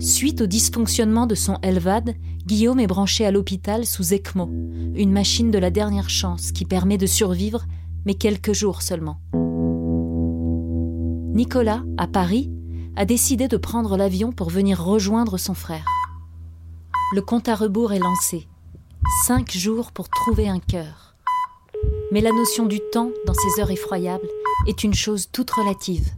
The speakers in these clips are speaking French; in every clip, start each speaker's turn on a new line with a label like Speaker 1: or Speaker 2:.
Speaker 1: Suite au dysfonctionnement de son LVAD, Guillaume est branché à l'hôpital sous ECMO, une machine de la dernière chance qui permet de survivre, mais quelques jours seulement. Nicolas, à Paris, a décidé de prendre l'avion pour venir rejoindre son frère. Le compte à rebours est lancé. Cinq jours pour trouver un cœur. Mais la notion du temps, dans ces heures effroyables, est une chose toute relative.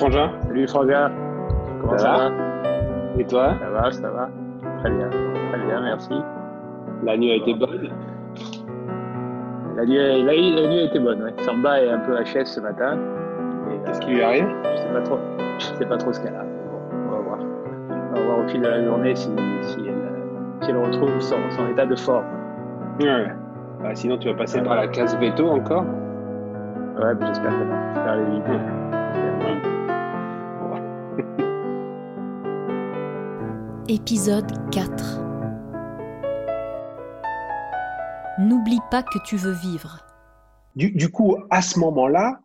Speaker 2: Frangin.
Speaker 3: Salut Frangin.
Speaker 2: Comment ça, va, Et toi
Speaker 3: Ça va, ça va. Très bien. Très bien, merci.
Speaker 2: La nuit a été bonne
Speaker 3: la nuit, la, nuit a été bonne, ouais. Samba est un peu HS ce matin.
Speaker 2: Qu'est-ce qui lui arrive
Speaker 3: Je sais pas trop. Je sais pas trop ce qu'elle a. on va voir. On va voir au fil de la journée si, elle, retrouve son, état de forme.
Speaker 2: Ouais. Bah, sinon, tu vas passer par la case veto encore
Speaker 3: Ouais, j'espère que non. J'espère l'éviter.
Speaker 1: Épisode 4 N'oublie pas que tu veux vivre.
Speaker 4: Du, coup, à ce moment-là,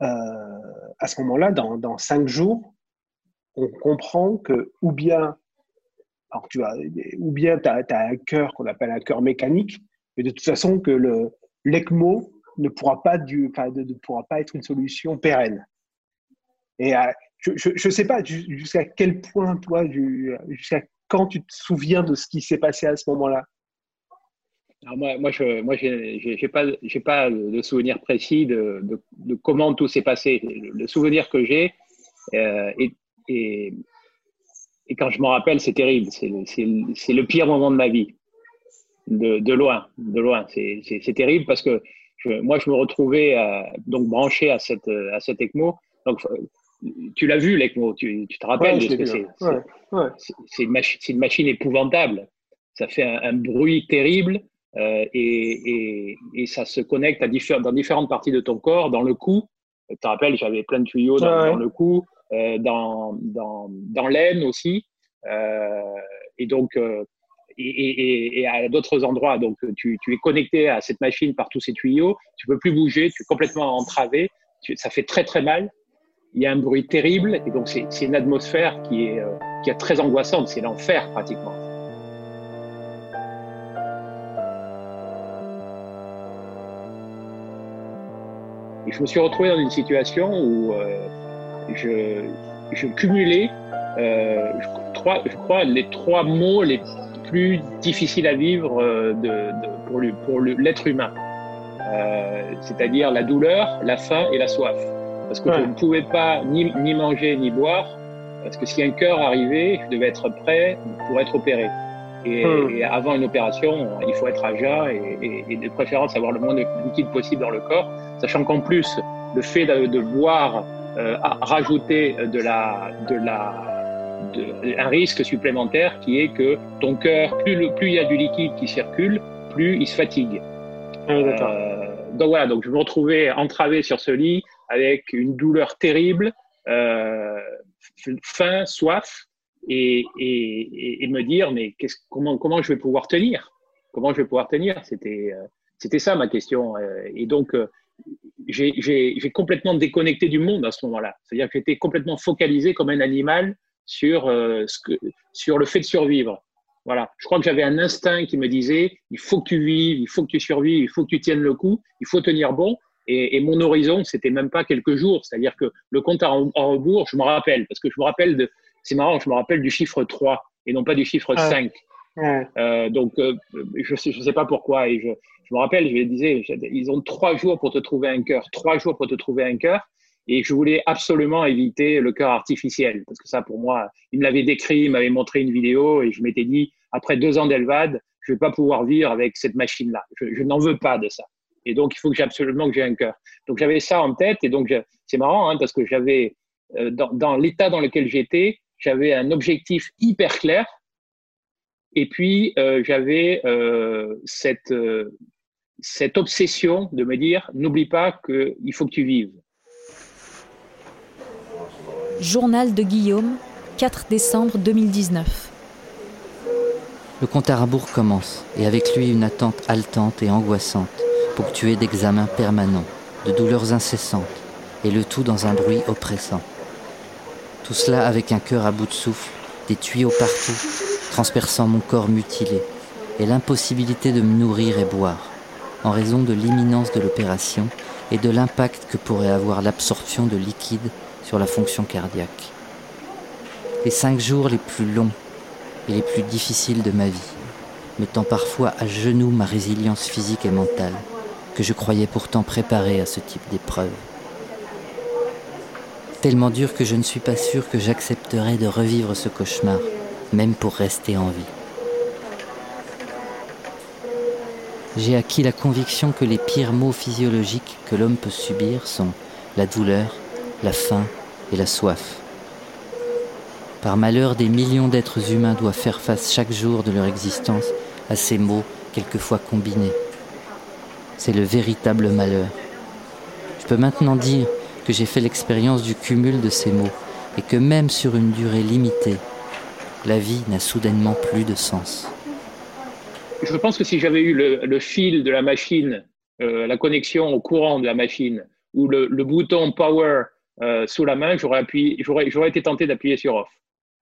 Speaker 4: euh, à ce moment-là, dans, cinq jours, on comprend que ou bien, tu as, ou bien un cœur qu'on appelle un cœur mécanique, mais de toute façon que le l'ECMO ne pourra pas être une solution pérenne. Et je ne sais pas jusqu'à quel point, toi, jusqu'à quand tu te souviens de ce qui s'est passé à ce moment-là?
Speaker 3: Moi, moi, je, moi, pas, j'ai pas de souvenir précis de, comment tout s'est passé. Le, souvenir que j'ai, euh, et, quand je m'en rappelle, c'est terrible. C'est le pire moment de ma vie, de, loin, de loin. C'est terrible parce que moi, je me retrouvais euh, donc branché à cette, à cette ECMO. Tu l'as vu, l'ECMO, tu, tu, te rappelles de ce que c'est. C'est une, une, machine épouvantable. Ça fait un, bruit terrible euh, et, et, et, ça se connecte à dans différentes parties de ton corps, dans le cou. Tu te rappelles, j'avais plein de tuyaux dans, dans le cou, euh, dans, dans, dans l'aine aussi. Euh, et donc, et, et, à d'autres endroits. Donc, tu, tu, es connecté à cette machine par tous ces tuyaux. Tu peux plus bouger, tu es complètement entravé. ça fait très, très mal il y a un bruit terrible et donc c'est une atmosphère qui est, euh, qui est très angoissante, c'est l'enfer pratiquement. Et je me suis retrouvé dans une situation où euh, je, cumulais, euh, je, crois, je crois, les trois mots les plus difficiles à vivre pour l'être humain. C'est-à-dire la douleur, la faim et la soif parce que je ne pouvais pas ni, ni, manger ni boire, parce que si un cœur arrivait, je devais être prêt pour être opéré. Et, hmm. avant une opération, il faut être à jeun et, et, de préférence avoir le moins de liquide possible dans le corps, sachant qu'en plus, le fait de, de boire euh, rajouter de la, de la, de, un risque supplémentaire qui est que ton cœur, plus, le, plus il y a du liquide qui circule, plus il se fatigue.
Speaker 4: Ah euh,
Speaker 3: donc voilà, donc je me retrouvais entravé sur ce lit avec une douleur terrible, euh, faim, soif, et, me dire mais comment, je vais pouvoir tenir? Comment je vais pouvoir tenir? C'était euh, c'était ça ma question. Euh, et donc, j'ai complètement déconnecté du monde à ce moment-là. C'est-à-dire que j'étais complètement focalisé comme un animal sur, sur le fait de survivre. Voilà. Je crois que j'avais un instinct qui me disait il faut que tu vives, il faut que tu survives, il faut que tu tiennes le coup, il faut tenir bon. Et, et, mon horizon, c'était même pas quelques jours. C'est-à-dire que le compte en, rebours, je me rappelle, parce que je me rappelle de, c'est marrant, je me rappelle du chiffre 3 et non pas du chiffre 5. Euh, donc, euh, je sais, je sais pas pourquoi. Et je, je me rappelle, je disais, ils ont trois jours pour te trouver un cœur, trois jours pour te trouver un cœur. Et je voulais absolument éviter le cœur artificiel, parce que ça, pour moi, il me l'avait décrit, il m'avait montré une vidéo, et je m'étais dit, après deux ans d'Elvad, je vais pas pouvoir vivre avec cette machine-là. Je, je n'en veux pas de ça. Et donc, il faut que j'ai absolument que j'ai un cœur. Donc, j'avais ça en tête. Et donc, c'est marrant, hein, parce que j'avais, euh, dans, dans l'état dans lequel j'étais, j'avais un objectif hyper clair. Et puis, euh, j'avais euh, cette, euh, cette obsession de me dire, n'oublie pas qu'il faut que tu vives.
Speaker 1: Journal de Guillaume, 4 décembre 2019.
Speaker 5: Le compte à rebours commence, et avec lui une attente haletante et angoissante, ponctuée d'examens permanents, de douleurs incessantes, et le tout dans un bruit oppressant. Tout cela avec un cœur à bout de souffle, des tuyaux partout, transperçant mon corps mutilé, et l'impossibilité de me nourrir et boire, en raison de l'imminence de l'opération et de l'impact que pourrait avoir l'absorption de liquide sur la fonction cardiaque. Les cinq jours les plus longs et les plus difficiles de ma vie, mettant parfois à genoux ma résilience physique et mentale, que je croyais pourtant préparée à ce type d'épreuve. Tellement dur que je ne suis pas sûr que j'accepterais de revivre ce cauchemar, même pour rester en vie. J'ai acquis la conviction que les pires maux physiologiques que l'homme peut subir sont la douleur, la faim et la soif. Par malheur, des millions d'êtres humains doivent faire face chaque jour de leur existence à ces maux quelquefois combinés. C'est le véritable malheur. Je peux maintenant dire que j'ai fait l'expérience du cumul de ces maux et que même sur une durée limitée, la vie n'a soudainement plus de sens.
Speaker 3: Je pense que si j'avais eu le, fil de la machine, euh, la connexion au courant de la machine ou le, bouton power euh, sous la main, j'aurais, j'aurais été tenté d'appuyer sur off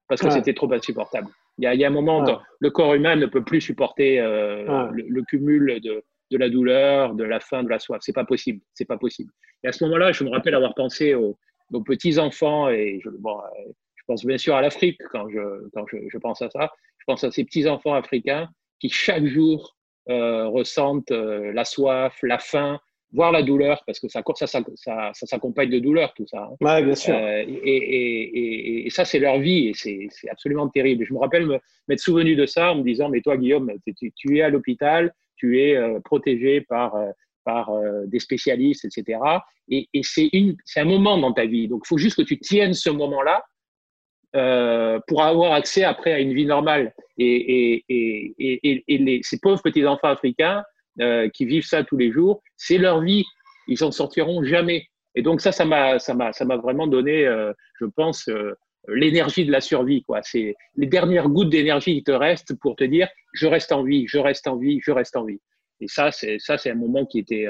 Speaker 3: parce que c'était trop insupportable. Il y, a, un moment, où le corps humain ne peut plus supporter euh, le, cumul de, la douleur, de la faim, de la soif. C'est pas possible. C'est pas possible. Et à ce moment-là, je me rappelle avoir pensé aux, petits enfants et je, je, pense bien sûr à l'Afrique quand, je, quand je, pense à ça. Je pense à ces petits enfants africains qui chaque jour euh, ressentent euh, la soif, la faim, voir la douleur, parce que ça, ça, ça, ça, ça s'accompagne de douleur, tout ça. Hein.
Speaker 4: Ouais, bien sûr.
Speaker 3: Euh, et, et, et, ça, c'est leur vie, et c'est absolument terrible. je me rappelle m'être souvenu de ça en me disant, mais toi, Guillaume, tu, tu es à l'hôpital, tu es euh, protégé par, euh, par des spécialistes, etc. Et, c'est un moment dans ta vie. Donc, il faut juste que tu tiennes ce moment-là pour avoir accès après à une vie normale. Et, les, ces pauvres petits-enfants africains, euh, qui vivent ça tous les jours, c'est leur vie. Ils en sortiront jamais. Et donc ça, ça m'a, ça m'a, ça m'a vraiment donné, euh, je pense, euh, l'énergie de la survie. Quoi. C'est les dernières gouttes d'énergie qui te restent pour te dire, je reste en vie, je reste en vie, je reste en vie. Et ça, c'est ça, c'est un moment qui était,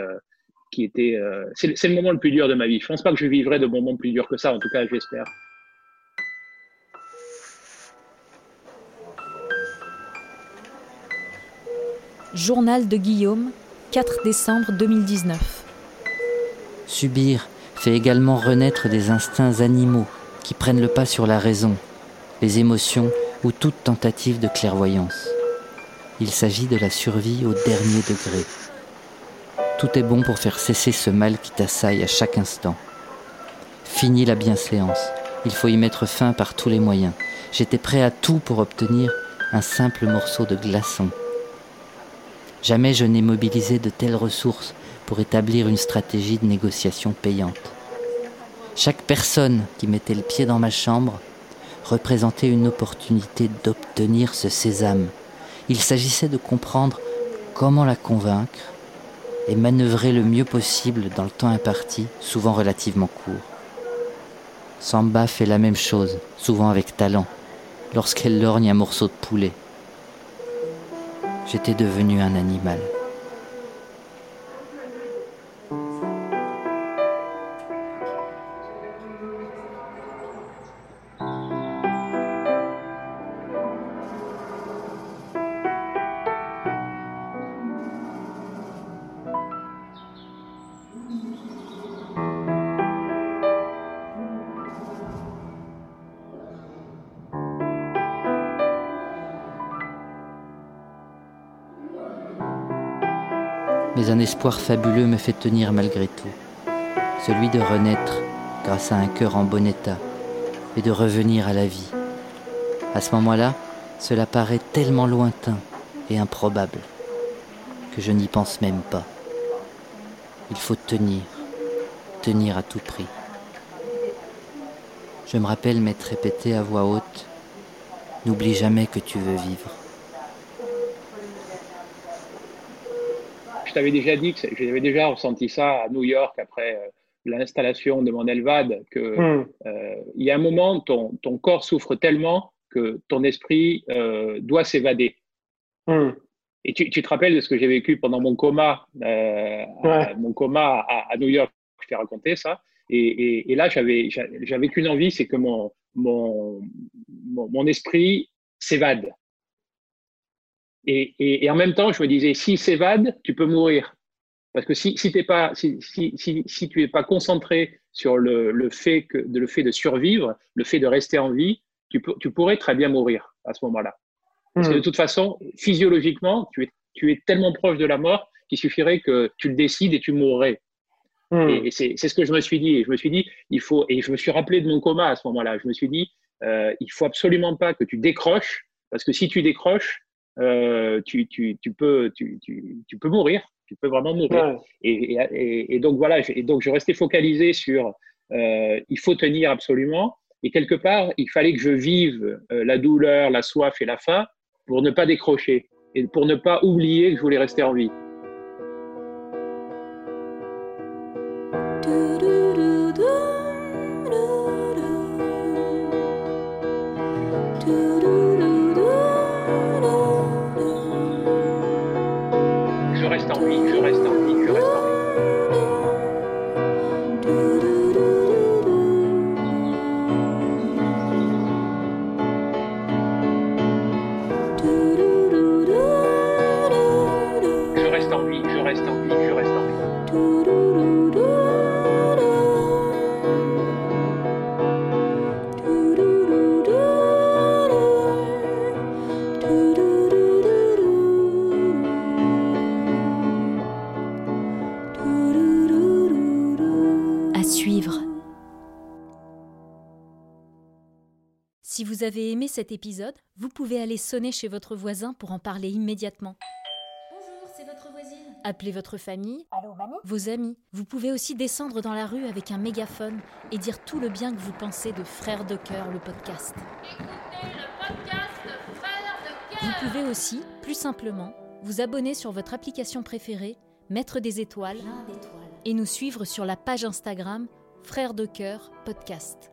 Speaker 3: qui était, c'est, c'est le moment le plus dur de ma vie. Je pense pas que je vivrai de moments plus durs que ça. En tout cas, j'espère.
Speaker 1: Journal de Guillaume, 4 décembre 2019.
Speaker 5: Subir fait également renaître des instincts animaux qui prennent le pas sur la raison, les émotions ou toute tentative de clairvoyance. Il s'agit de la survie au dernier degré. Tout est bon pour faire cesser ce mal qui t'assaille à chaque instant. Fini la bienséance. Il faut y mettre fin par tous les moyens. J'étais prêt à tout pour obtenir un simple morceau de glaçon Jamais je n'ai mobilisé de telles ressources pour établir une stratégie de négociation payante. Chaque personne qui mettait le pied dans ma chambre représentait une opportunité d'obtenir ce sésame. Il s'agissait de comprendre comment la convaincre et manœuvrer le mieux possible dans le temps imparti, souvent relativement court. Samba fait la même chose, souvent avec talent, lorsqu'elle lorgne un morceau de poulet j'étais devenu un animal. Un espoir fabuleux me fait tenir malgré tout, celui de renaître grâce à un cœur en bon état et de revenir à la vie. À ce moment-là, cela paraît tellement lointain et improbable que je n'y pense même pas. Il faut tenir, tenir à tout prix. Je me rappelle m'être répété à voix haute, N'oublie jamais que tu veux vivre.
Speaker 3: T'avais déjà dit que j'avais déjà ressenti ça à New York après euh, l'installation de mon Elvad, que hmm. euh, il y a un moment, ton, ton corps souffre tellement que ton esprit euh, doit s'évader. Hmm. Et tu, te rappelles de ce que j'ai vécu pendant mon coma, euh, mon coma à, New York. Je t'ai raconté ça. Et, là, j'avais, j'avais qu'une envie, c'est que mon, mon, mon, esprit s'évade. Et, et, en même temps, je me disais, s'il s'évade, tu peux mourir. Parce que si, si, pas, si, si, si tu n'es pas concentré sur le, le, fait que, de, le fait de survivre, le fait de rester en vie, tu, peux, tu pourrais très bien mourir à ce moment-là. Parce que de hmm. toute façon, physiologiquement, tu es, tu es tellement proche de la mort qu'il suffirait que tu le décides et tu mourrais. Hmm. Et, c'est ce que je me suis dit. Et je me suis dit, il faut, et je me suis rappelé de mon coma à ce moment-là. Je me suis dit, euh, il faut absolument pas que tu décroches, parce que si tu décroches, euh, tu, tu, tu, peux, tu, tu, peux mourir. Tu peux vraiment mourir. Et, et, donc voilà. Et donc je restais focalisé sur, euh, il faut tenir absolument. Et quelque part, il fallait que je vive euh, la douleur, la soif et la faim pour ne pas décrocher et pour ne pas oublier que je voulais rester en vie.
Speaker 1: Vous avez aimé cet épisode, vous pouvez aller sonner chez votre voisin pour en parler immédiatement.
Speaker 6: Bonjour, c'est votre voisine.
Speaker 1: Appelez votre famille,
Speaker 6: Allô,
Speaker 1: vos amis. Vous pouvez aussi descendre dans la rue avec un mégaphone et dire tout le bien que vous pensez de Frères de cœur, le podcast.
Speaker 6: Écoutez le podcast Frères de cœur.
Speaker 1: Vous pouvez aussi, plus simplement, vous abonner sur votre application préférée, mettre des étoiles et nous suivre sur la page Instagram Frères de cœur podcast.